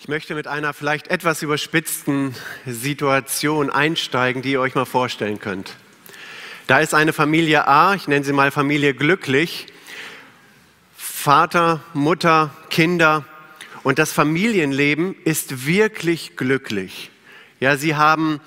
Ich möchte mit einer vielleicht etwas überspitzten Situation einsteigen, die ihr euch mal vorstellen könnt. Da ist eine Familie A, ich nenne sie mal Familie glücklich, Vater, Mutter, Kinder und das Familienleben ist wirklich glücklich. Ja, sie haben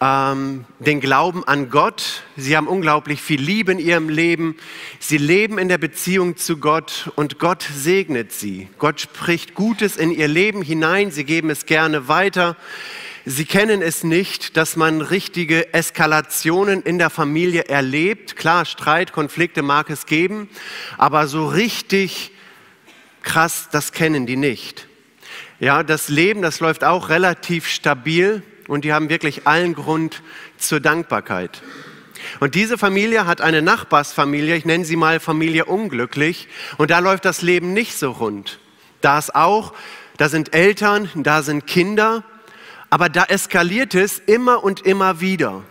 ähm, den Glauben an Gott. Sie haben unglaublich viel Liebe in ihrem Leben. Sie leben in der Beziehung zu Gott und Gott segnet sie. Gott spricht Gutes in ihr Leben hinein. Sie geben es gerne weiter. Sie kennen es nicht, dass man richtige Eskalationen in der Familie erlebt. Klar, Streit, Konflikte mag es geben, aber so richtig krass, das kennen die nicht. Ja, das Leben, das läuft auch relativ stabil und die haben wirklich allen Grund zur Dankbarkeit. Und diese Familie hat eine Nachbarsfamilie, ich nenne sie mal Familie unglücklich, und da läuft das Leben nicht so rund. Da ist auch, da sind Eltern, da sind Kinder, aber da eskaliert es immer und immer wieder.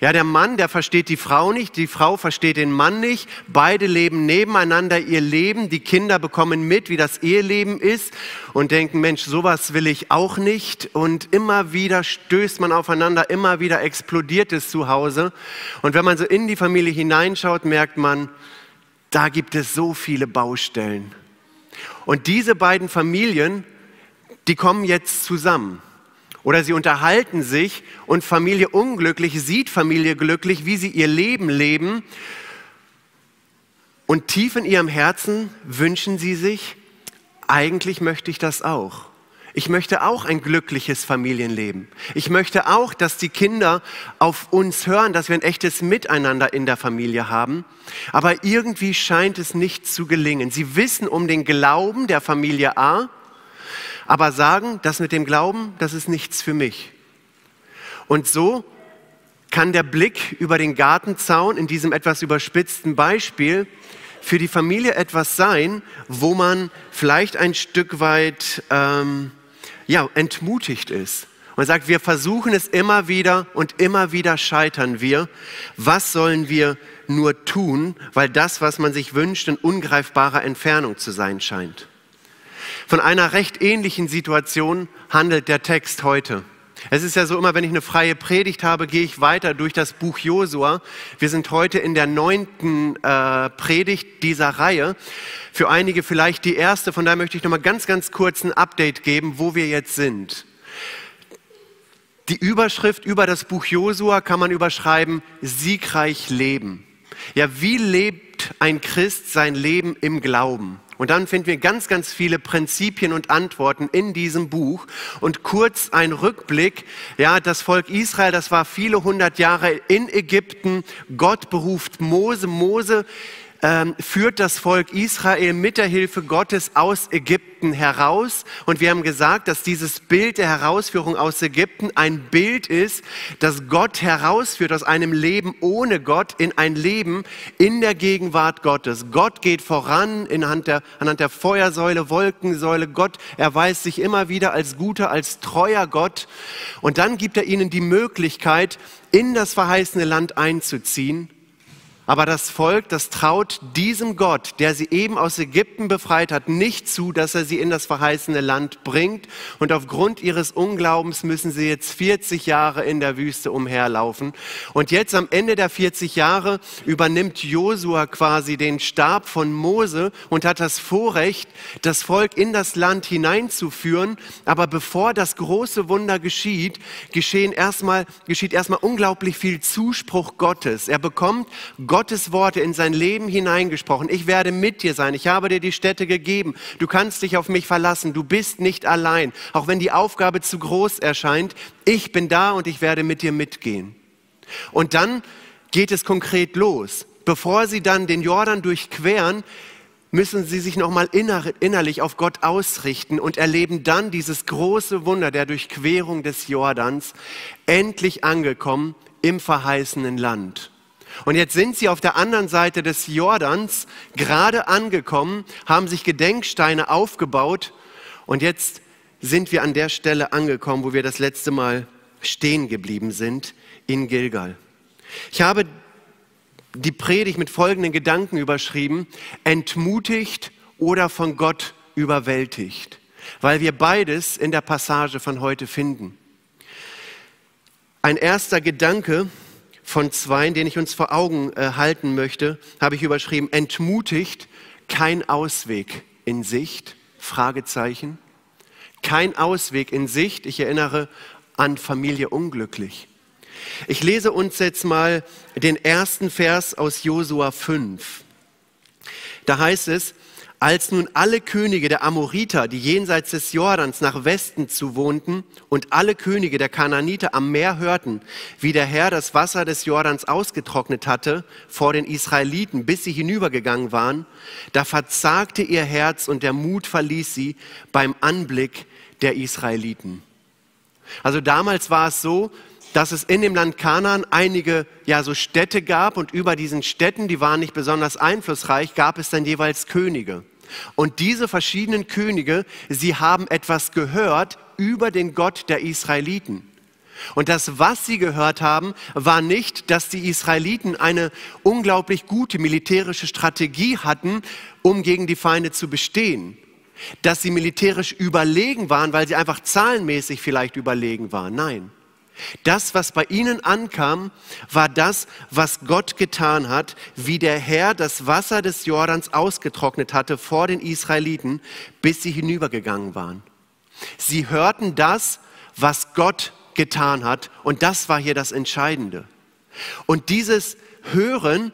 Ja, der Mann, der versteht die Frau nicht, die Frau versteht den Mann nicht. Beide leben nebeneinander ihr Leben. Die Kinder bekommen mit, wie das Eheleben ist und denken, Mensch, sowas will ich auch nicht. Und immer wieder stößt man aufeinander, immer wieder explodiert es zu Hause. Und wenn man so in die Familie hineinschaut, merkt man, da gibt es so viele Baustellen. Und diese beiden Familien, die kommen jetzt zusammen. Oder sie unterhalten sich und Familie unglücklich sieht Familie glücklich, wie sie ihr Leben leben. Und tief in ihrem Herzen wünschen sie sich, eigentlich möchte ich das auch. Ich möchte auch ein glückliches Familienleben. Ich möchte auch, dass die Kinder auf uns hören, dass wir ein echtes Miteinander in der Familie haben. Aber irgendwie scheint es nicht zu gelingen. Sie wissen um den Glauben der Familie A, aber sagen, das mit dem Glauben, das ist nichts für mich. Und so kann der Blick über den Gartenzaun in diesem etwas überspitzten Beispiel für die Familie etwas sein, wo man vielleicht ein Stück weit ähm, ja, entmutigt ist. Man sagt, wir versuchen es immer wieder und immer wieder scheitern wir. Was sollen wir nur tun, weil das, was man sich wünscht, in ungreifbarer Entfernung zu sein scheint? Von einer recht ähnlichen Situation handelt der Text heute. Es ist ja so immer, wenn ich eine freie Predigt habe, gehe ich weiter durch das Buch Josua. Wir sind heute in der neunten äh, Predigt dieser Reihe. Für einige vielleicht die erste, von daher möchte ich nochmal ganz, ganz kurz ein Update geben, wo wir jetzt sind. Die Überschrift über das Buch Josua kann man überschreiben, siegreich leben. Ja, wie lebt ein Christ sein Leben im Glauben? Und dann finden wir ganz, ganz viele Prinzipien und Antworten in diesem Buch. Und kurz ein Rückblick. Ja, das Volk Israel, das war viele hundert Jahre in Ägypten. Gott beruft Mose. Mose ähm, führt das Volk Israel mit der Hilfe Gottes aus Ägypten heraus. Und wir haben gesagt, dass dieses Bild der Herausführung aus Ägypten ein Bild ist, das Gott herausführt aus einem Leben ohne Gott in ein Leben in der Gegenwart Gottes. Gott geht voran anhand der, anhand der Feuersäule, Wolkensäule. Gott erweist sich immer wieder als guter, als treuer Gott. Und dann gibt er ihnen die Möglichkeit, in das verheißene Land einzuziehen aber das Volk, das traut diesem Gott, der sie eben aus Ägypten befreit hat, nicht zu, dass er sie in das verheißene Land bringt. Und aufgrund ihres Unglaubens müssen sie jetzt 40 Jahre in der Wüste umherlaufen. Und jetzt am Ende der 40 Jahre übernimmt Josua quasi den Stab von Mose und hat das Vorrecht, das Volk in das Land hineinzuführen. Aber bevor das große Wunder geschieht, geschehen erstmal, geschieht erstmal unglaublich viel Zuspruch Gottes. Er bekommt Gott Gottes Worte in sein Leben hineingesprochen. Ich werde mit dir sein. Ich habe dir die Städte gegeben. Du kannst dich auf mich verlassen. Du bist nicht allein. Auch wenn die Aufgabe zu groß erscheint, ich bin da und ich werde mit dir mitgehen. Und dann geht es konkret los. Bevor sie dann den Jordan durchqueren, müssen sie sich nochmal innerlich auf Gott ausrichten und erleben dann dieses große Wunder der Durchquerung des Jordans, endlich angekommen im verheißenen Land. Und jetzt sind sie auf der anderen Seite des Jordans gerade angekommen, haben sich Gedenksteine aufgebaut und jetzt sind wir an der Stelle angekommen, wo wir das letzte Mal stehen geblieben sind, in Gilgal. Ich habe die Predigt mit folgenden Gedanken überschrieben, entmutigt oder von Gott überwältigt. weil wir beides in der Passage von heute finden. Ein erster Gedanke von zwei, den ich uns vor Augen äh, halten möchte, habe ich überschrieben, entmutigt, kein Ausweg in Sicht, Fragezeichen. Kein Ausweg in Sicht, ich erinnere an Familie unglücklich. Ich lese uns jetzt mal den ersten Vers aus Josua 5. Da heißt es, als nun alle Könige der Amoriter, die jenseits des Jordans nach Westen zu wohnten, und alle Könige der Kananiter am Meer hörten, wie der Herr das Wasser des Jordans ausgetrocknet hatte vor den Israeliten, bis sie hinübergegangen waren, da verzagte ihr Herz und der Mut verließ sie beim Anblick der Israeliten. Also damals war es so, dass es in dem Land Kanaan einige ja so Städte gab und über diesen Städten, die waren nicht besonders einflussreich, gab es dann jeweils Könige. Und diese verschiedenen Könige, sie haben etwas gehört über den Gott der Israeliten. Und das, was sie gehört haben, war nicht, dass die Israeliten eine unglaublich gute militärische Strategie hatten, um gegen die Feinde zu bestehen. Dass sie militärisch überlegen waren, weil sie einfach zahlenmäßig vielleicht überlegen waren. Nein. Das, was bei ihnen ankam, war das, was Gott getan hat, wie der Herr das Wasser des Jordans ausgetrocknet hatte vor den Israeliten, bis sie hinübergegangen waren. Sie hörten das, was Gott getan hat, und das war hier das Entscheidende. Und dieses Hören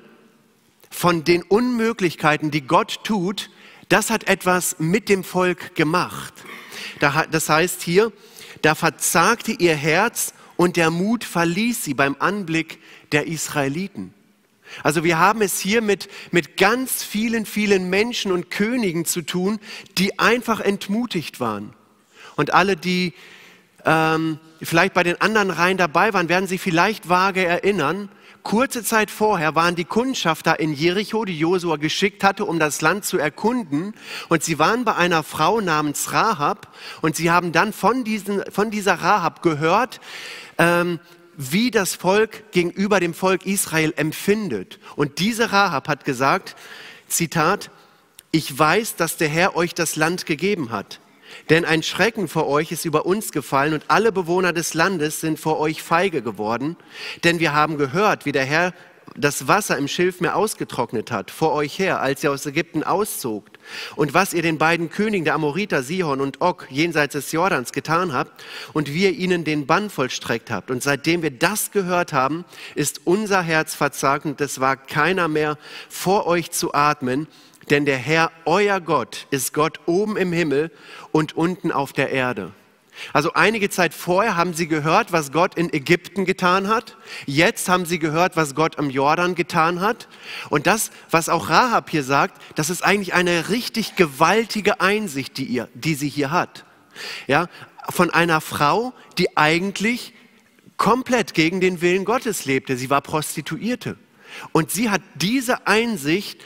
von den Unmöglichkeiten, die Gott tut, das hat etwas mit dem Volk gemacht. Das heißt hier, da verzagte ihr Herz und der Mut verließ sie beim Anblick der Israeliten. Also wir haben es hier mit, mit ganz vielen, vielen Menschen und Königen zu tun, die einfach entmutigt waren. Und alle, die ähm, vielleicht bei den anderen Reihen dabei waren, werden sich vielleicht vage erinnern, Kurze Zeit vorher waren die Kundschafter in Jericho, die Josua geschickt hatte, um das Land zu erkunden. Und sie waren bei einer Frau namens Rahab. Und sie haben dann von, diesen, von dieser Rahab gehört, ähm, wie das Volk gegenüber dem Volk Israel empfindet. Und diese Rahab hat gesagt, Zitat, ich weiß, dass der Herr euch das Land gegeben hat. Denn ein Schrecken vor euch ist über uns gefallen und alle Bewohner des Landes sind vor euch feige geworden. Denn wir haben gehört, wie der Herr das Wasser im Schilfmeer ausgetrocknet hat, vor euch her, als ihr aus Ägypten auszogt, und was ihr den beiden Königen der Amoriter, Sihon und Og, jenseits des Jordans getan habt, und wie ihr ihnen den Bann vollstreckt habt. Und seitdem wir das gehört haben, ist unser Herz verzagt und es war keiner mehr vor euch zu atmen, denn der Herr, euer Gott, ist Gott oben im Himmel und unten auf der Erde. Also einige Zeit vorher haben sie gehört, was Gott in Ägypten getan hat. Jetzt haben sie gehört, was Gott am Jordan getan hat. Und das, was auch Rahab hier sagt, das ist eigentlich eine richtig gewaltige Einsicht, die, ihr, die sie hier hat. Ja, von einer Frau, die eigentlich komplett gegen den Willen Gottes lebte. Sie war Prostituierte. Und sie hat diese Einsicht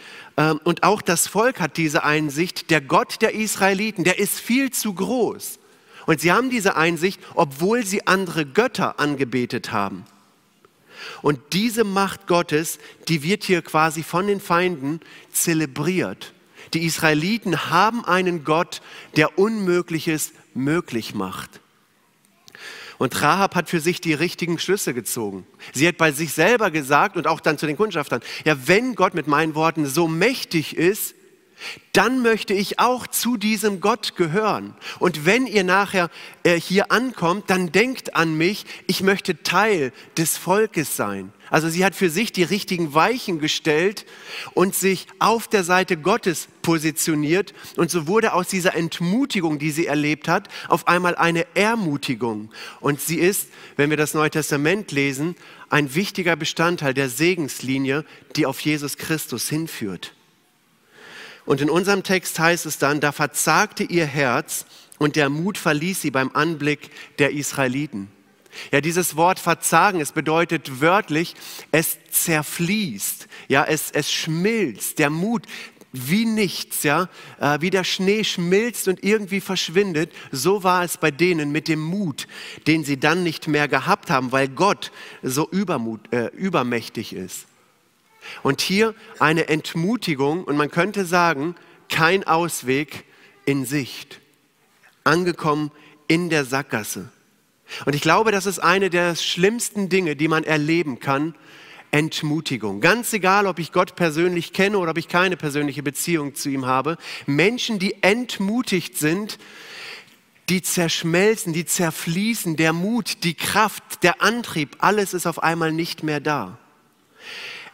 und auch das Volk hat diese Einsicht, der Gott der Israeliten, der ist viel zu groß. Und sie haben diese Einsicht, obwohl sie andere Götter angebetet haben. Und diese Macht Gottes, die wird hier quasi von den Feinden zelebriert. Die Israeliten haben einen Gott, der Unmögliches möglich macht. Und Rahab hat für sich die richtigen Schlüsse gezogen. Sie hat bei sich selber gesagt und auch dann zu den Kundschaftern, ja, wenn Gott mit meinen Worten so mächtig ist, dann möchte ich auch zu diesem Gott gehören. Und wenn ihr nachher äh, hier ankommt, dann denkt an mich, ich möchte Teil des Volkes sein. Also sie hat für sich die richtigen Weichen gestellt und sich auf der Seite Gottes positioniert. Und so wurde aus dieser Entmutigung, die sie erlebt hat, auf einmal eine Ermutigung. Und sie ist, wenn wir das Neue Testament lesen, ein wichtiger Bestandteil der Segenslinie, die auf Jesus Christus hinführt. Und in unserem Text heißt es dann, da verzagte ihr Herz und der Mut verließ sie beim Anblick der Israeliten. Ja, dieses Wort verzagen, es bedeutet wörtlich, es zerfließt, ja, es, es schmilzt, der Mut wie nichts, ja, äh, wie der Schnee schmilzt und irgendwie verschwindet, so war es bei denen mit dem Mut, den sie dann nicht mehr gehabt haben, weil Gott so übermut, äh, übermächtig ist. Und hier eine Entmutigung und man könnte sagen, kein Ausweg in Sicht. angekommen in der Sackgasse. Und ich glaube, das ist eine der schlimmsten Dinge, die man erleben kann, Entmutigung. Ganz egal, ob ich Gott persönlich kenne oder ob ich keine persönliche Beziehung zu ihm habe. Menschen, die entmutigt sind, die zerschmelzen, die zerfließen, der Mut, die Kraft, der Antrieb, alles ist auf einmal nicht mehr da.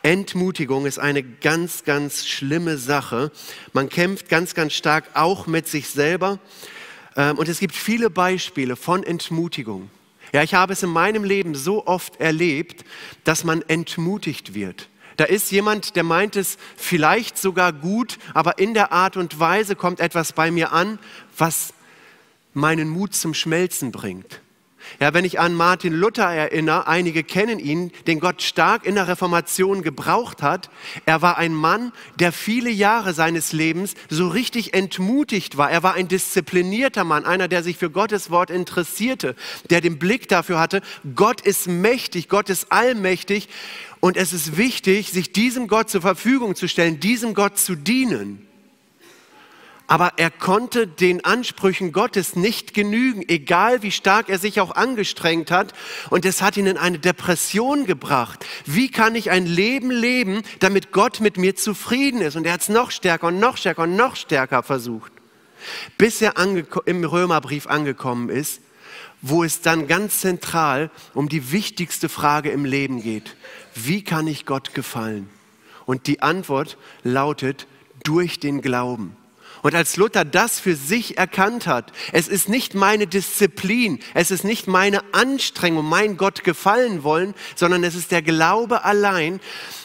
Entmutigung ist eine ganz, ganz schlimme Sache. Man kämpft ganz, ganz stark auch mit sich selber. Ähm, und es gibt viele Beispiele von Entmutigung. Ja, ich habe es in meinem Leben so oft erlebt, dass man entmutigt wird. Da ist jemand, der meint es vielleicht sogar gut, aber in der Art und Weise kommt etwas bei mir an, was meinen Mut zum Schmelzen bringt. Ja, wenn ich an Martin Luther erinnere, einige kennen ihn, den Gott stark in der Reformation gebraucht hat. Er war ein Mann, der viele Jahre seines Lebens so richtig entmutigt war. Er war ein disziplinierter Mann, einer, der sich für Gottes Wort interessierte, der den Blick dafür hatte, Gott ist mächtig, Gott ist allmächtig und es ist wichtig, sich diesem Gott zur Verfügung zu stellen, diesem Gott zu dienen. Aber er konnte den Ansprüchen Gottes nicht genügen, egal wie stark er sich auch angestrengt hat. Und es hat ihn in eine Depression gebracht. Wie kann ich ein Leben leben, damit Gott mit mir zufrieden ist? Und er hat es noch stärker und noch stärker und noch stärker versucht. Bis er im Römerbrief angekommen ist, wo es dann ganz zentral um die wichtigste Frage im Leben geht. Wie kann ich Gott gefallen? Und die Antwort lautet durch den Glauben. Und als Luther das für sich erkannt hat, es ist nicht meine Disziplin, es ist nicht meine Anstrengung, mein Gott gefallen wollen, sondern es ist der Glaube allein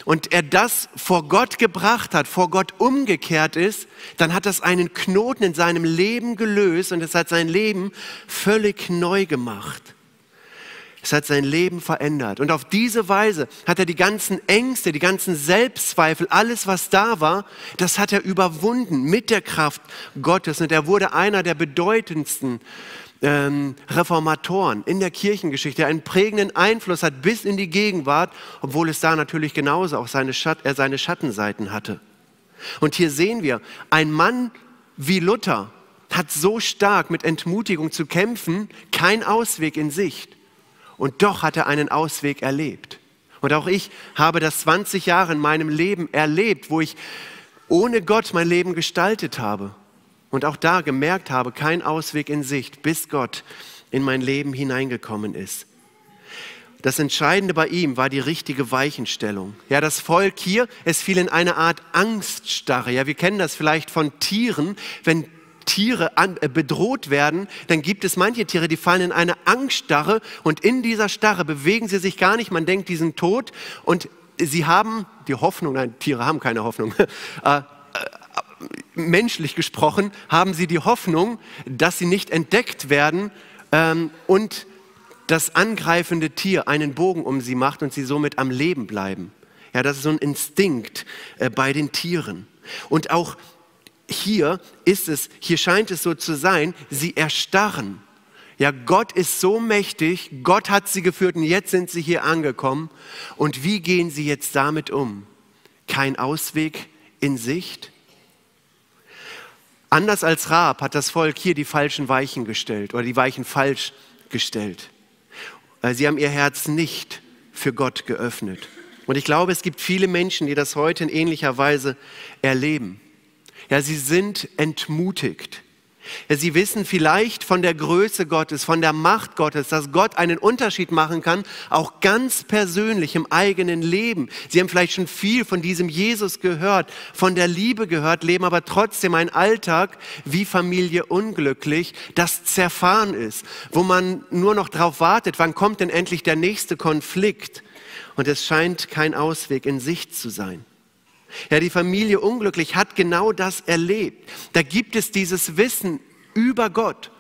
und er das vor Gott gebracht hat, vor Gott umgekehrt ist, dann hat das einen Knoten in seinem Leben gelöst und es hat sein Leben völlig neu gemacht. Es hat sein Leben verändert. Und auf diese Weise hat er die ganzen Ängste, die ganzen Selbstzweifel, alles, was da war, das hat er überwunden mit der Kraft Gottes. Und er wurde einer der bedeutendsten ähm, Reformatoren in der Kirchengeschichte, der einen prägenden Einfluss hat bis in die Gegenwart, obwohl es da natürlich genauso auch seine, Schat er seine Schattenseiten hatte. Und hier sehen wir, ein Mann wie Luther hat so stark mit Entmutigung zu kämpfen, kein Ausweg in Sicht. Und doch hat er einen Ausweg erlebt. Und auch ich habe das 20 Jahre in meinem Leben erlebt, wo ich ohne Gott mein Leben gestaltet habe. Und auch da gemerkt habe, kein Ausweg in Sicht, bis Gott in mein Leben hineingekommen ist. Das Entscheidende bei ihm war die richtige Weichenstellung. Ja, das Volk hier, es fiel in eine Art Angststarre. Ja, wir kennen das vielleicht von Tieren, wenn Tiere äh, bedroht werden, dann gibt es manche Tiere, die fallen in eine Angststarre und in dieser Starre bewegen sie sich gar nicht. Man denkt, die sind tot und sie haben die Hoffnung, nein, Tiere haben keine Hoffnung. Äh, äh, menschlich gesprochen haben sie die Hoffnung, dass sie nicht entdeckt werden ähm, und das angreifende Tier einen Bogen um sie macht und sie somit am Leben bleiben. Ja, das ist so ein Instinkt äh, bei den Tieren. Und auch hier ist es, hier scheint es so zu sein, sie erstarren. Ja, Gott ist so mächtig, Gott hat sie geführt und jetzt sind sie hier angekommen. Und wie gehen sie jetzt damit um? Kein Ausweg in Sicht? Anders als Raab hat das Volk hier die falschen Weichen gestellt oder die Weichen falsch gestellt. Sie haben ihr Herz nicht für Gott geöffnet. Und ich glaube, es gibt viele Menschen, die das heute in ähnlicher Weise erleben. Ja, sie sind entmutigt. Ja, sie wissen vielleicht von der Größe Gottes, von der Macht Gottes, dass Gott einen Unterschied machen kann, auch ganz persönlich im eigenen Leben. Sie haben vielleicht schon viel von diesem Jesus gehört, von der Liebe gehört, leben aber trotzdem einen Alltag wie Familie unglücklich, das zerfahren ist, wo man nur noch darauf wartet, wann kommt denn endlich der nächste Konflikt. Und es scheint kein Ausweg in Sicht zu sein. Ja, die Familie unglücklich hat genau das erlebt. Da gibt es dieses Wissen über Gott.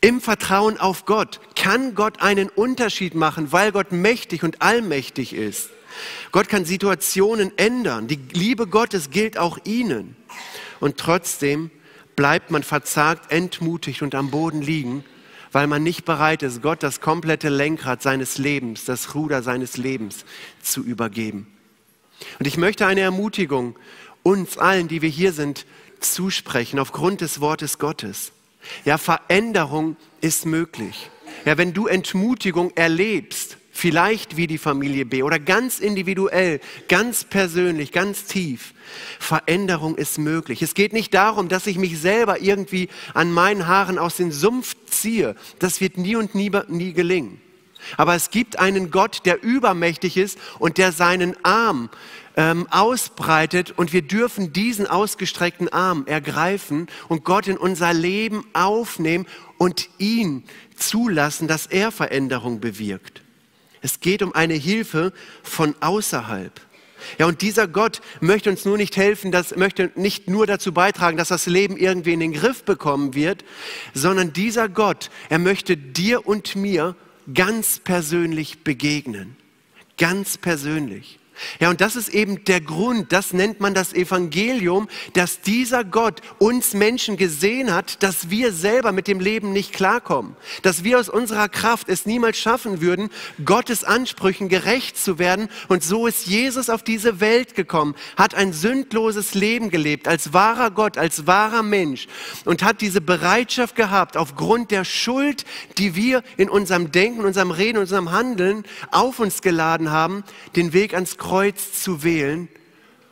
Im Vertrauen auf Gott kann Gott einen Unterschied machen, weil Gott mächtig und allmächtig ist. Gott kann Situationen ändern. Die Liebe Gottes gilt auch ihnen. Und trotzdem bleibt man verzagt, entmutigt und am Boden liegen, weil man nicht bereit ist, Gott das komplette Lenkrad seines Lebens, das Ruder seines Lebens zu übergeben. Und ich möchte eine Ermutigung uns allen, die wir hier sind, zusprechen aufgrund des Wortes Gottes. Ja, Veränderung ist möglich. Ja, wenn du Entmutigung erlebst, vielleicht wie die Familie B oder ganz individuell, ganz persönlich, ganz tief, Veränderung ist möglich. Es geht nicht darum, dass ich mich selber irgendwie an meinen Haaren aus dem Sumpf ziehe. Das wird nie und nie, nie gelingen. Aber es gibt einen Gott, der übermächtig ist und der seinen Arm ähm, ausbreitet und wir dürfen diesen ausgestreckten Arm ergreifen und Gott in unser Leben aufnehmen und ihn zulassen, dass er Veränderung bewirkt. Es geht um eine Hilfe von außerhalb. Ja, und dieser Gott möchte uns nur nicht helfen, das möchte nicht nur dazu beitragen, dass das Leben irgendwie in den Griff bekommen wird, sondern dieser Gott, er möchte dir und mir ganz persönlich begegnen. Ganz persönlich. Ja, und das ist eben der Grund, das nennt man das Evangelium, dass dieser Gott uns Menschen gesehen hat, dass wir selber mit dem Leben nicht klarkommen, dass wir aus unserer Kraft es niemals schaffen würden, Gottes Ansprüchen gerecht zu werden. Und so ist Jesus auf diese Welt gekommen, hat ein sündloses Leben gelebt, als wahrer Gott, als wahrer Mensch und hat diese Bereitschaft gehabt, aufgrund der Schuld, die wir in unserem Denken, unserem Reden, unserem Handeln auf uns geladen haben, den Weg ans Kreuz Kreuz zu wählen.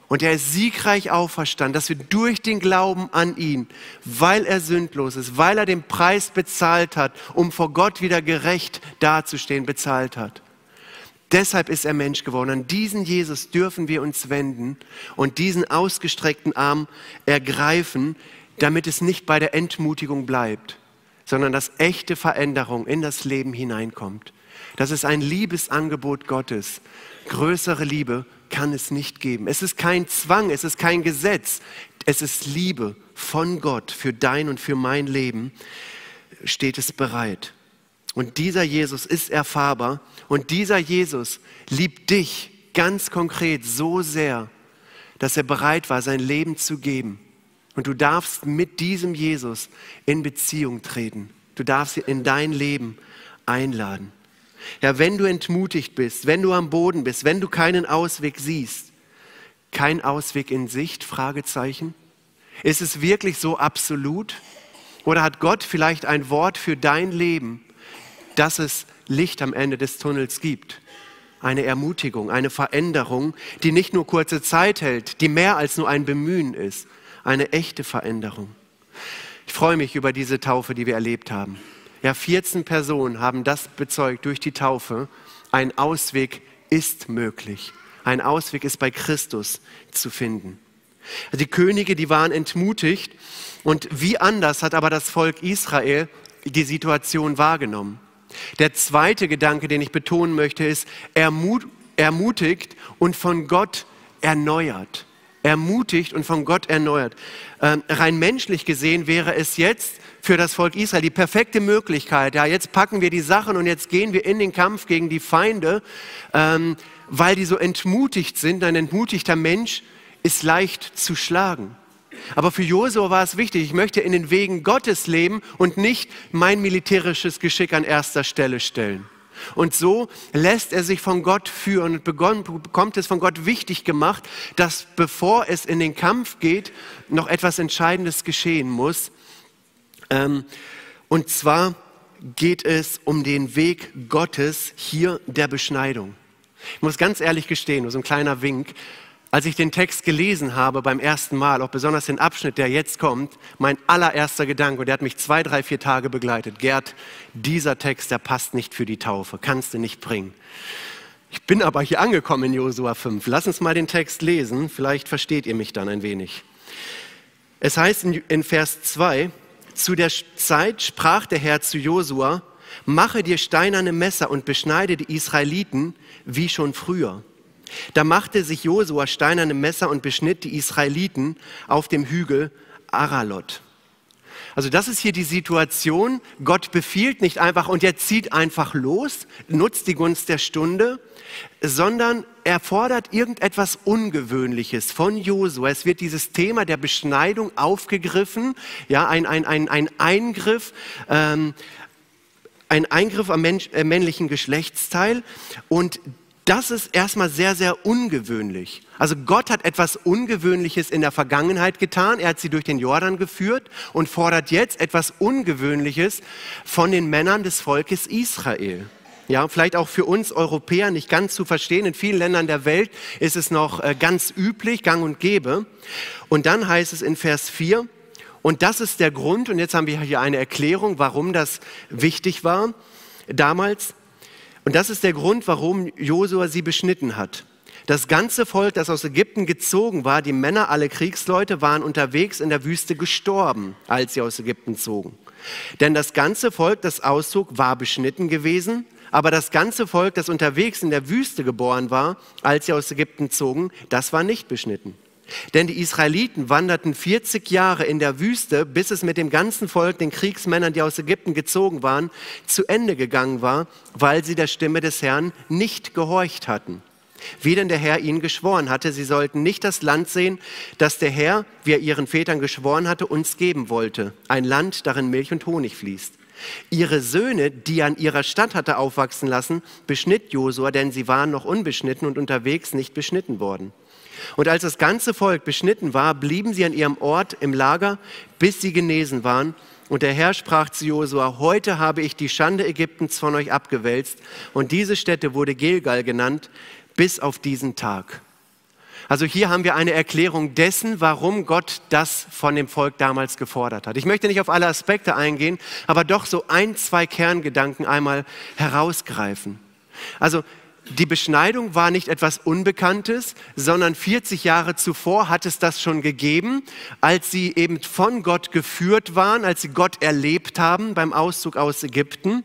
Und er ist siegreich auferstanden, dass wir durch den Glauben an ihn, weil er sündlos ist, weil er den Preis bezahlt hat, um vor Gott wieder gerecht dazustehen, bezahlt hat. Deshalb ist er Mensch geworden. An diesen Jesus dürfen wir uns wenden und diesen ausgestreckten Arm ergreifen, damit es nicht bei der Entmutigung bleibt, sondern dass echte Veränderung in das Leben hineinkommt. Das ist ein Liebesangebot Gottes. Größere Liebe kann es nicht geben. Es ist kein Zwang, es ist kein Gesetz. Es ist Liebe von Gott für dein und für mein Leben. Steht es bereit. Und dieser Jesus ist erfahrbar und dieser Jesus liebt dich ganz konkret so sehr, dass er bereit war, sein Leben zu geben. Und du darfst mit diesem Jesus in Beziehung treten. Du darfst ihn in dein Leben einladen. Ja, wenn du entmutigt bist, wenn du am Boden bist, wenn du keinen Ausweg siehst, kein Ausweg in Sicht? Fragezeichen. Ist es wirklich so absolut? Oder hat Gott vielleicht ein Wort für dein Leben, dass es Licht am Ende des Tunnels gibt? Eine Ermutigung, eine Veränderung, die nicht nur kurze Zeit hält, die mehr als nur ein Bemühen ist. Eine echte Veränderung. Ich freue mich über diese Taufe, die wir erlebt haben. Ja, 14 Personen haben das bezeugt durch die Taufe. Ein Ausweg ist möglich. Ein Ausweg ist bei Christus zu finden. Die Könige, die waren entmutigt und wie anders hat aber das Volk Israel die Situation wahrgenommen. Der zweite Gedanke, den ich betonen möchte, ist ermut, ermutigt und von Gott erneuert. Ermutigt und von Gott erneuert. Ähm, rein menschlich gesehen wäre es jetzt für das Volk Israel die perfekte Möglichkeit. Ja, jetzt packen wir die Sachen und jetzt gehen wir in den Kampf gegen die Feinde, ähm, weil die so entmutigt sind. Ein entmutigter Mensch ist leicht zu schlagen. Aber für Josua war es wichtig, ich möchte in den Wegen Gottes leben und nicht mein militärisches Geschick an erster Stelle stellen. Und so lässt er sich von Gott führen und bekommt es von Gott wichtig gemacht, dass bevor es in den Kampf geht, noch etwas Entscheidendes geschehen muss. Ähm, und zwar geht es um den Weg Gottes hier der Beschneidung. Ich muss ganz ehrlich gestehen, nur so ein kleiner Wink. Als ich den Text gelesen habe beim ersten Mal, auch besonders den Abschnitt, der jetzt kommt, mein allererster Gedanke, und der hat mich zwei, drei, vier Tage begleitet, Gerd, dieser Text, der passt nicht für die Taufe, kannst du nicht bringen. Ich bin aber hier angekommen in Josua 5. Lass uns mal den Text lesen, vielleicht versteht ihr mich dann ein wenig. Es heißt in, in Vers 2, zu der Zeit sprach der Herr zu Josua, mache dir steinerne Messer und beschneide die Israeliten wie schon früher. Da machte sich Josua steinerne Messer und beschnitt die Israeliten auf dem Hügel Aralot. Also das ist hier die Situation. Gott befiehlt nicht einfach und er zieht einfach los, nutzt die Gunst der Stunde, sondern er fordert irgendetwas Ungewöhnliches von Josua. Es wird dieses Thema der Beschneidung aufgegriffen, ja, ein, ein, ein, ein Eingriff, ähm, ein Eingriff am äh, männlichen Geschlechtsteil und das ist erstmal sehr, sehr ungewöhnlich. Also Gott hat etwas Ungewöhnliches in der Vergangenheit getan. Er hat sie durch den Jordan geführt und fordert jetzt etwas Ungewöhnliches von den Männern des Volkes Israel. Ja, vielleicht auch für uns Europäer nicht ganz zu verstehen. In vielen Ländern der Welt ist es noch äh, ganz üblich, gang und gäbe. Und dann heißt es in Vers 4, und das ist der Grund, und jetzt haben wir hier eine Erklärung, warum das wichtig war damals. Und das ist der Grund, warum Josua sie beschnitten hat. Das ganze Volk, das aus Ägypten gezogen war, die Männer, alle Kriegsleute, waren unterwegs in der Wüste gestorben, als sie aus Ägypten zogen. Denn das ganze Volk, das auszog, war beschnitten gewesen, aber das ganze Volk, das unterwegs in der Wüste geboren war, als sie aus Ägypten zogen, das war nicht beschnitten. Denn die Israeliten wanderten 40 Jahre in der Wüste, bis es mit dem ganzen Volk, den Kriegsmännern, die aus Ägypten gezogen waren, zu Ende gegangen war, weil sie der Stimme des Herrn nicht gehorcht hatten. Wie denn der Herr ihnen geschworen hatte, sie sollten nicht das Land sehen, das der Herr, wie er ihren Vätern geschworen hatte, uns geben wollte. Ein Land, darin Milch und Honig fließt. Ihre Söhne, die er an ihrer Stadt hatte aufwachsen lassen, beschnitt Josua, denn sie waren noch unbeschnitten und unterwegs nicht beschnitten worden. Und als das ganze Volk beschnitten war, blieben sie an ihrem Ort im Lager, bis sie genesen waren. Und der Herr sprach zu Josua, heute habe ich die Schande Ägyptens von euch abgewälzt. Und diese Stätte wurde Gilgal genannt, bis auf diesen Tag. Also hier haben wir eine Erklärung dessen, warum Gott das von dem Volk damals gefordert hat. Ich möchte nicht auf alle Aspekte eingehen, aber doch so ein, zwei Kerngedanken einmal herausgreifen. Also die Beschneidung war nicht etwas Unbekanntes, sondern 40 Jahre zuvor hat es das schon gegeben, als sie eben von Gott geführt waren, als sie Gott erlebt haben beim Auszug aus Ägypten.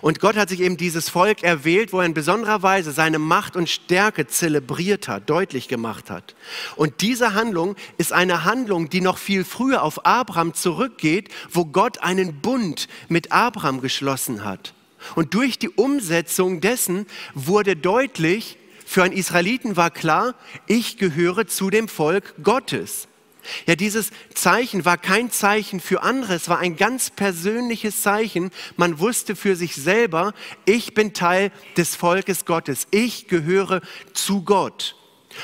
Und Gott hat sich eben dieses Volk erwählt, wo er in besonderer Weise seine Macht und Stärke zelebriert hat, deutlich gemacht hat. Und diese Handlung ist eine Handlung, die noch viel früher auf Abraham zurückgeht, wo Gott einen Bund mit Abraham geschlossen hat. Und durch die Umsetzung dessen wurde deutlich, für einen Israeliten war klar, ich gehöre zu dem Volk Gottes. Ja, dieses Zeichen war kein Zeichen für andere, es war ein ganz persönliches Zeichen. Man wusste für sich selber, ich bin Teil des Volkes Gottes, ich gehöre zu Gott.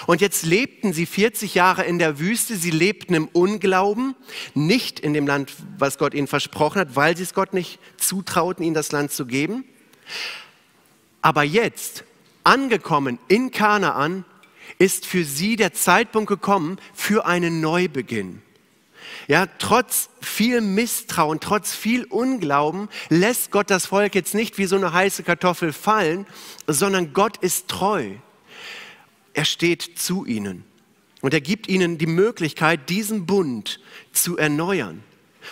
Und jetzt lebten sie 40 Jahre in der Wüste, sie lebten im Unglauben, nicht in dem Land, was Gott ihnen versprochen hat, weil sie es Gott nicht zutrauten, ihnen das Land zu geben. Aber jetzt, angekommen in Kanaan, ist für sie der Zeitpunkt gekommen für einen Neubeginn. Ja, trotz viel Misstrauen, trotz viel Unglauben lässt Gott das Volk jetzt nicht wie so eine heiße Kartoffel fallen, sondern Gott ist treu er steht zu ihnen. Und er gibt ihnen die Möglichkeit, diesen Bund zu erneuern.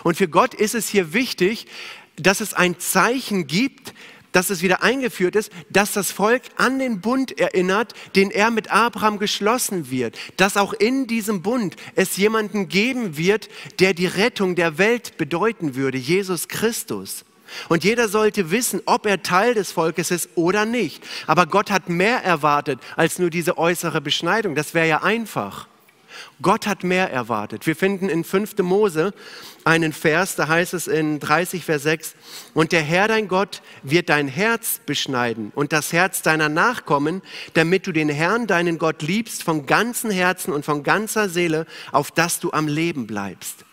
Und für Gott ist es hier wichtig, dass es ein Zeichen gibt, dass es wieder eingeführt ist, dass das Volk an den Bund erinnert, den er mit Abraham geschlossen wird. Dass auch in diesem Bund es jemanden geben wird, der die Rettung der Welt bedeuten würde, Jesus Christus. Und jeder sollte wissen, ob er Teil des Volkes ist oder nicht. Aber Gott hat mehr erwartet als nur diese äußere Beschneidung. Das wäre ja einfach. Gott hat mehr erwartet. Wir finden in 5. Mose einen Vers, da heißt es in 30, Vers 6, und der Herr dein Gott wird dein Herz beschneiden und das Herz deiner Nachkommen, damit du den Herrn deinen Gott liebst von ganzem Herzen und von ganzer Seele, auf dass du am Leben bleibst.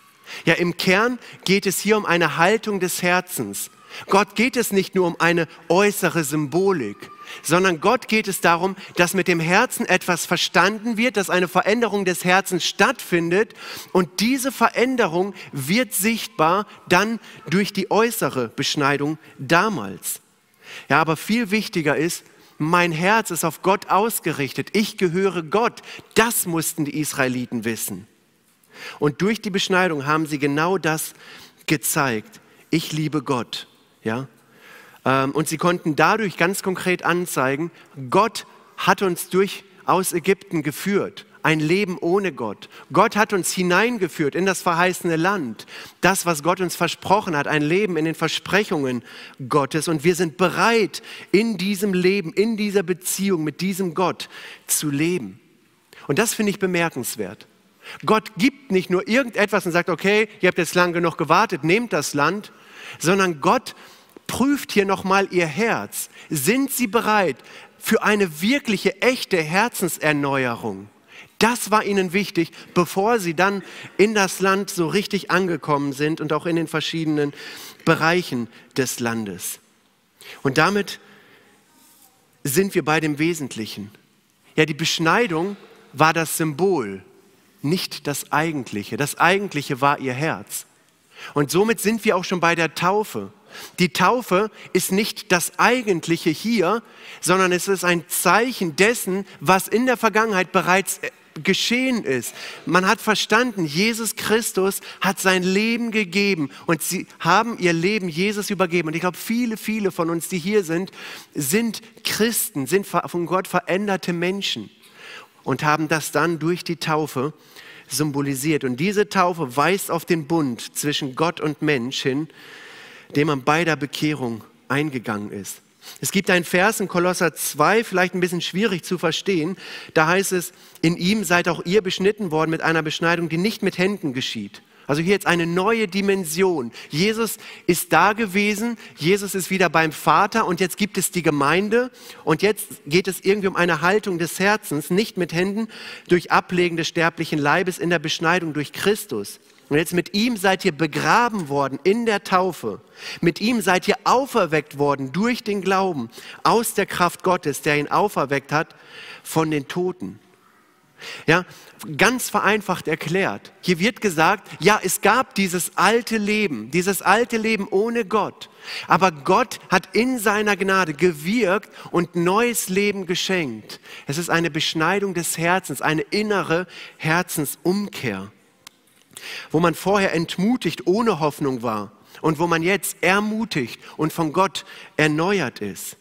Ja, im Kern geht es hier um eine Haltung des Herzens. Gott geht es nicht nur um eine äußere Symbolik, sondern Gott geht es darum, dass mit dem Herzen etwas verstanden wird, dass eine Veränderung des Herzens stattfindet und diese Veränderung wird sichtbar dann durch die äußere Beschneidung damals. Ja, aber viel wichtiger ist, mein Herz ist auf Gott ausgerichtet. Ich gehöre Gott. Das mussten die Israeliten wissen. Und durch die Beschneidung haben sie genau das gezeigt. Ich liebe Gott. Ja? Ähm, und sie konnten dadurch ganz konkret anzeigen, Gott hat uns durch aus Ägypten geführt. Ein Leben ohne Gott. Gott hat uns hineingeführt in das verheißene Land. Das, was Gott uns versprochen hat, ein Leben in den Versprechungen Gottes. Und wir sind bereit, in diesem Leben, in dieser Beziehung mit diesem Gott zu leben. Und das finde ich bemerkenswert. Gott gibt nicht nur irgendetwas und sagt, okay, ihr habt jetzt lang genug gewartet, nehmt das Land, sondern Gott prüft hier nochmal ihr Herz. Sind sie bereit, für eine wirkliche, echte Herzenserneuerung. Das war ihnen wichtig, bevor sie dann in das Land so richtig angekommen sind und auch in den verschiedenen Bereichen des Landes. Und damit sind wir bei dem Wesentlichen. Ja, die Beschneidung war das Symbol, nicht das Eigentliche. Das Eigentliche war ihr Herz. Und somit sind wir auch schon bei der Taufe. Die Taufe ist nicht das Eigentliche hier, sondern es ist ein Zeichen dessen, was in der Vergangenheit bereits geschehen ist. Man hat verstanden, Jesus Christus hat sein Leben gegeben und sie haben ihr Leben Jesus übergeben. Und ich glaube, viele, viele von uns, die hier sind, sind Christen, sind von Gott veränderte Menschen und haben das dann durch die Taufe symbolisiert. Und diese Taufe weist auf den Bund zwischen Gott und Mensch hin, dem man bei der Bekehrung eingegangen ist. Es gibt einen Vers in Kolosser 2, vielleicht ein bisschen schwierig zu verstehen. Da heißt es, in ihm seid auch ihr beschnitten worden mit einer Beschneidung, die nicht mit Händen geschieht. Also hier jetzt eine neue Dimension. Jesus ist da gewesen, Jesus ist wieder beim Vater und jetzt gibt es die Gemeinde und jetzt geht es irgendwie um eine Haltung des Herzens, nicht mit Händen durch Ablegen des sterblichen Leibes in der Beschneidung durch Christus. Und jetzt mit ihm seid ihr begraben worden in der Taufe. Mit ihm seid ihr auferweckt worden durch den Glauben aus der Kraft Gottes, der ihn auferweckt hat von den Toten. Ja, ganz vereinfacht erklärt. Hier wird gesagt, ja, es gab dieses alte Leben, dieses alte Leben ohne Gott. Aber Gott hat in seiner Gnade gewirkt und neues Leben geschenkt. Es ist eine Beschneidung des Herzens, eine innere Herzensumkehr. Wo man vorher entmutigt ohne Hoffnung war und wo man jetzt ermutigt und von Gott erneuert ist.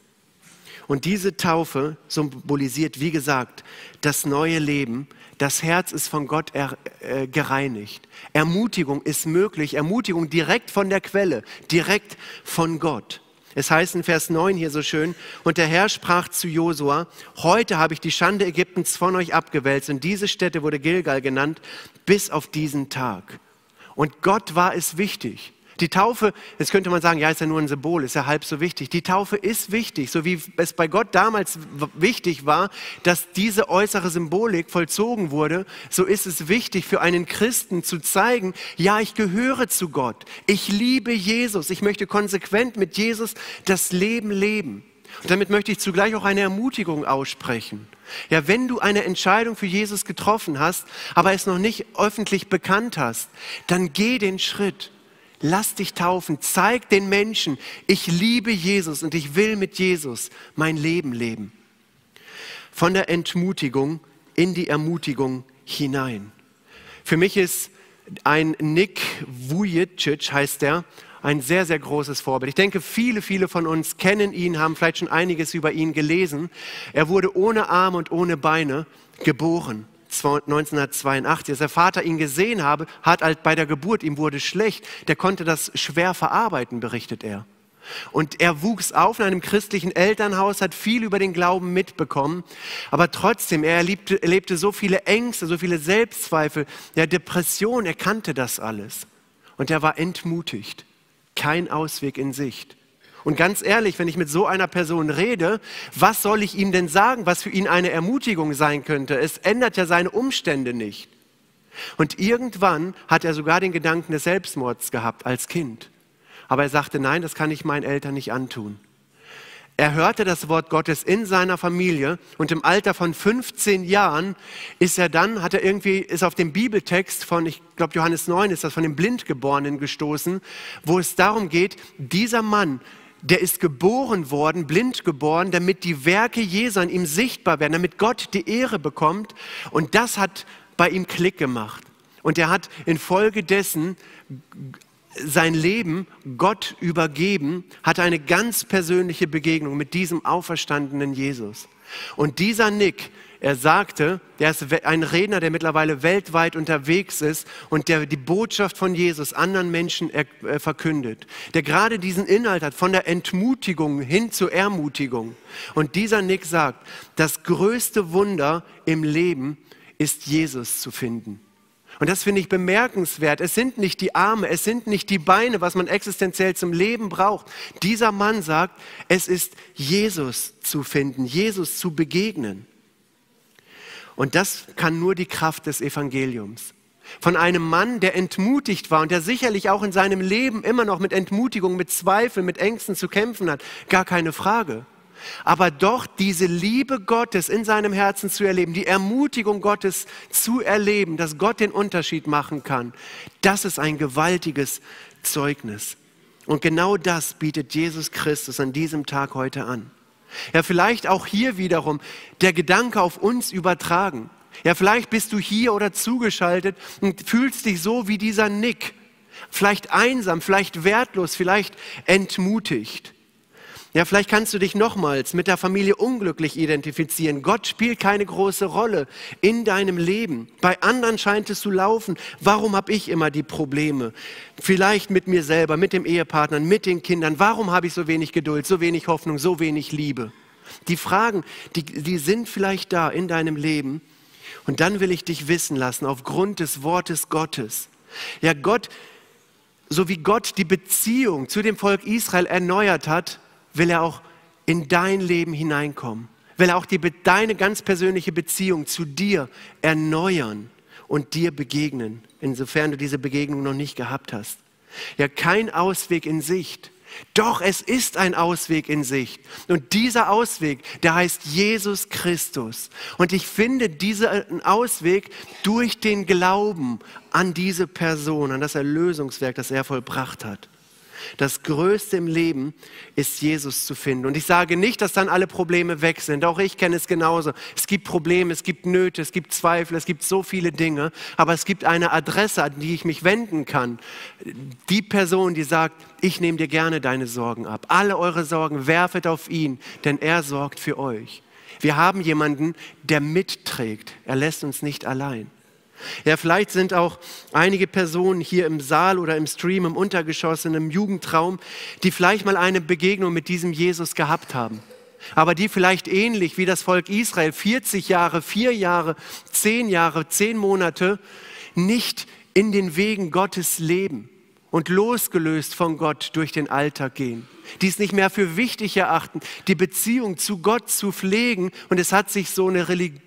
Und diese Taufe symbolisiert, wie gesagt, das neue Leben. Das Herz ist von Gott er, äh, gereinigt. Ermutigung ist möglich. Ermutigung direkt von der Quelle, direkt von Gott. Es heißt in Vers 9 hier so schön, und der Herr sprach zu Josua, heute habe ich die Schande Ägyptens von euch abgewälzt und diese Stätte wurde Gilgal genannt, bis auf diesen Tag. Und Gott war es wichtig, die Taufe, jetzt könnte man sagen, ja, ist ja nur ein Symbol, ist ja halb so wichtig. Die Taufe ist wichtig, so wie es bei Gott damals wichtig war, dass diese äußere Symbolik vollzogen wurde, so ist es wichtig für einen Christen zu zeigen, ja, ich gehöre zu Gott. Ich liebe Jesus. Ich möchte konsequent mit Jesus das Leben leben. Und damit möchte ich zugleich auch eine Ermutigung aussprechen. Ja, wenn du eine Entscheidung für Jesus getroffen hast, aber es noch nicht öffentlich bekannt hast, dann geh den Schritt lass dich taufen, zeig den Menschen, ich liebe Jesus und ich will mit Jesus mein Leben leben. Von der Entmutigung in die Ermutigung hinein. Für mich ist ein Nick Vujicic, heißt der, ein sehr, sehr großes Vorbild. Ich denke, viele, viele von uns kennen ihn, haben vielleicht schon einiges über ihn gelesen. Er wurde ohne Arme und ohne Beine geboren. 1982, als der Vater ihn gesehen habe, hat halt bei der Geburt, ihm wurde schlecht, der konnte das schwer verarbeiten, berichtet er. Und er wuchs auf in einem christlichen Elternhaus, hat viel über den Glauben mitbekommen, aber trotzdem, er erlebte, erlebte so viele Ängste, so viele Selbstzweifel, der Depression, er kannte das alles. Und er war entmutigt, kein Ausweg in Sicht. Und ganz ehrlich, wenn ich mit so einer Person rede, was soll ich ihm denn sagen, was für ihn eine Ermutigung sein könnte? Es ändert ja seine Umstände nicht. Und irgendwann hat er sogar den Gedanken des Selbstmords gehabt als Kind. Aber er sagte, nein, das kann ich meinen Eltern nicht antun. Er hörte das Wort Gottes in seiner Familie und im Alter von 15 Jahren ist er dann, hat er irgendwie, ist auf den Bibeltext von, ich glaube Johannes 9 ist das, von dem Blindgeborenen gestoßen, wo es darum geht, dieser Mann der ist geboren worden, blind geboren, damit die Werke Jesu an ihm sichtbar werden, damit Gott die Ehre bekommt. Und das hat bei ihm Klick gemacht. Und er hat infolgedessen sein Leben Gott übergeben, hat eine ganz persönliche Begegnung mit diesem auferstandenen Jesus. Und dieser Nick er sagte, der ist ein Redner, der mittlerweile weltweit unterwegs ist und der die Botschaft von Jesus anderen Menschen äh, verkündet. Der gerade diesen Inhalt hat, von der Entmutigung hin zur Ermutigung. Und dieser Nick sagt, das größte Wunder im Leben ist Jesus zu finden. Und das finde ich bemerkenswert. Es sind nicht die Arme, es sind nicht die Beine, was man existenziell zum Leben braucht. Dieser Mann sagt, es ist Jesus zu finden, Jesus zu begegnen. Und das kann nur die Kraft des Evangeliums. Von einem Mann, der entmutigt war und der sicherlich auch in seinem Leben immer noch mit Entmutigung, mit Zweifeln, mit Ängsten zu kämpfen hat, gar keine Frage aber doch diese Liebe Gottes in seinem Herzen zu erleben, die Ermutigung Gottes zu erleben, dass Gott den Unterschied machen kann, das ist ein gewaltiges Zeugnis. Und genau das bietet Jesus Christus an diesem Tag heute an. Ja, vielleicht auch hier wiederum der Gedanke auf uns übertragen. Ja, vielleicht bist du hier oder zugeschaltet und fühlst dich so wie dieser Nick. Vielleicht einsam, vielleicht wertlos, vielleicht entmutigt. Ja, vielleicht kannst du dich nochmals mit der Familie unglücklich identifizieren. Gott spielt keine große Rolle in deinem Leben. Bei anderen scheint es zu laufen. Warum habe ich immer die Probleme? Vielleicht mit mir selber, mit dem Ehepartner, mit den Kindern. Warum habe ich so wenig Geduld, so wenig Hoffnung, so wenig Liebe? Die Fragen, die, die sind vielleicht da in deinem Leben. Und dann will ich dich wissen lassen, aufgrund des Wortes Gottes. Ja, Gott, so wie Gott die Beziehung zu dem Volk Israel erneuert hat, will er auch in dein Leben hineinkommen, will er auch die, deine ganz persönliche Beziehung zu dir erneuern und dir begegnen, insofern du diese Begegnung noch nicht gehabt hast. Ja, kein Ausweg in Sicht. Doch es ist ein Ausweg in Sicht. Und dieser Ausweg, der heißt Jesus Christus. Und ich finde diesen Ausweg durch den Glauben an diese Person, an das Erlösungswerk, das er vollbracht hat. Das Größte im Leben ist Jesus zu finden. Und ich sage nicht, dass dann alle Probleme weg sind. Auch ich kenne es genauso. Es gibt Probleme, es gibt Nöte, es gibt Zweifel, es gibt so viele Dinge. Aber es gibt eine Adresse, an die ich mich wenden kann. Die Person, die sagt, ich nehme dir gerne deine Sorgen ab. Alle eure Sorgen werfet auf ihn, denn er sorgt für euch. Wir haben jemanden, der mitträgt. Er lässt uns nicht allein. Ja, vielleicht sind auch einige Personen hier im Saal oder im Stream, im Untergeschoss, in einem Jugendtraum, die vielleicht mal eine Begegnung mit diesem Jesus gehabt haben. Aber die vielleicht ähnlich wie das Volk Israel 40 Jahre, vier Jahre, zehn Jahre, zehn Monate nicht in den Wegen Gottes leben und losgelöst von Gott durch den Alltag gehen. Die es nicht mehr für wichtig erachten, die Beziehung zu Gott zu pflegen. Und es hat sich so eine Religion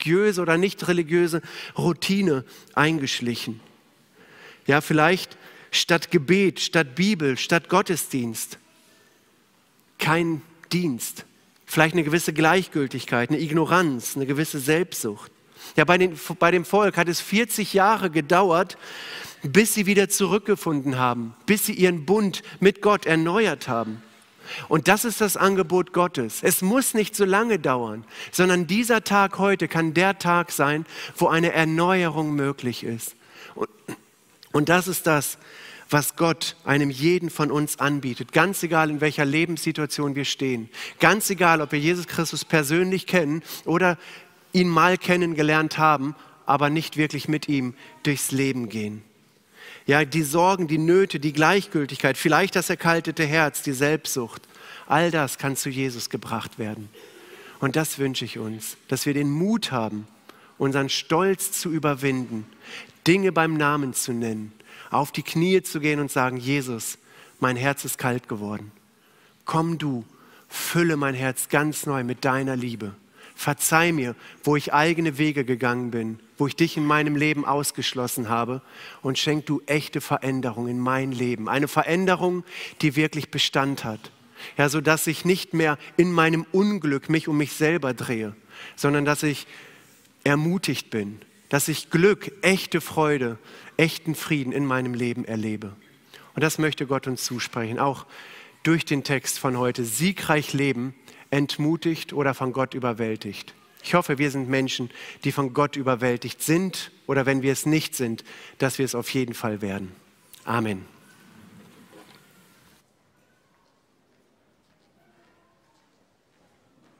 religiöse oder nicht religiöse Routine eingeschlichen. Ja, vielleicht statt Gebet, statt Bibel, statt Gottesdienst kein Dienst. Vielleicht eine gewisse Gleichgültigkeit, eine Ignoranz, eine gewisse Selbstsucht. Ja, bei, den, bei dem Volk hat es 40 Jahre gedauert, bis sie wieder zurückgefunden haben, bis sie ihren Bund mit Gott erneuert haben. Und das ist das Angebot Gottes. Es muss nicht so lange dauern, sondern dieser Tag heute kann der Tag sein, wo eine Erneuerung möglich ist. Und, und das ist das, was Gott einem jeden von uns anbietet, ganz egal in welcher Lebenssituation wir stehen, ganz egal, ob wir Jesus Christus persönlich kennen oder ihn mal kennengelernt haben, aber nicht wirklich mit ihm durchs Leben gehen. Ja, die Sorgen, die Nöte, die Gleichgültigkeit, vielleicht das erkaltete Herz, die Selbstsucht, all das kann zu Jesus gebracht werden. Und das wünsche ich uns, dass wir den Mut haben, unseren Stolz zu überwinden, Dinge beim Namen zu nennen, auf die Knie zu gehen und sagen, Jesus, mein Herz ist kalt geworden. Komm du, fülle mein Herz ganz neu mit deiner Liebe. Verzeih mir, wo ich eigene Wege gegangen bin, wo ich dich in meinem Leben ausgeschlossen habe und schenk du echte Veränderung in mein Leben. Eine Veränderung, die wirklich Bestand hat. Ja, so dass ich nicht mehr in meinem Unglück mich um mich selber drehe, sondern dass ich ermutigt bin, dass ich Glück, echte Freude, echten Frieden in meinem Leben erlebe. Und das möchte Gott uns zusprechen, auch durch den Text von heute. Siegreich leben entmutigt oder von Gott überwältigt. Ich hoffe, wir sind Menschen, die von Gott überwältigt sind oder wenn wir es nicht sind, dass wir es auf jeden Fall werden. Amen.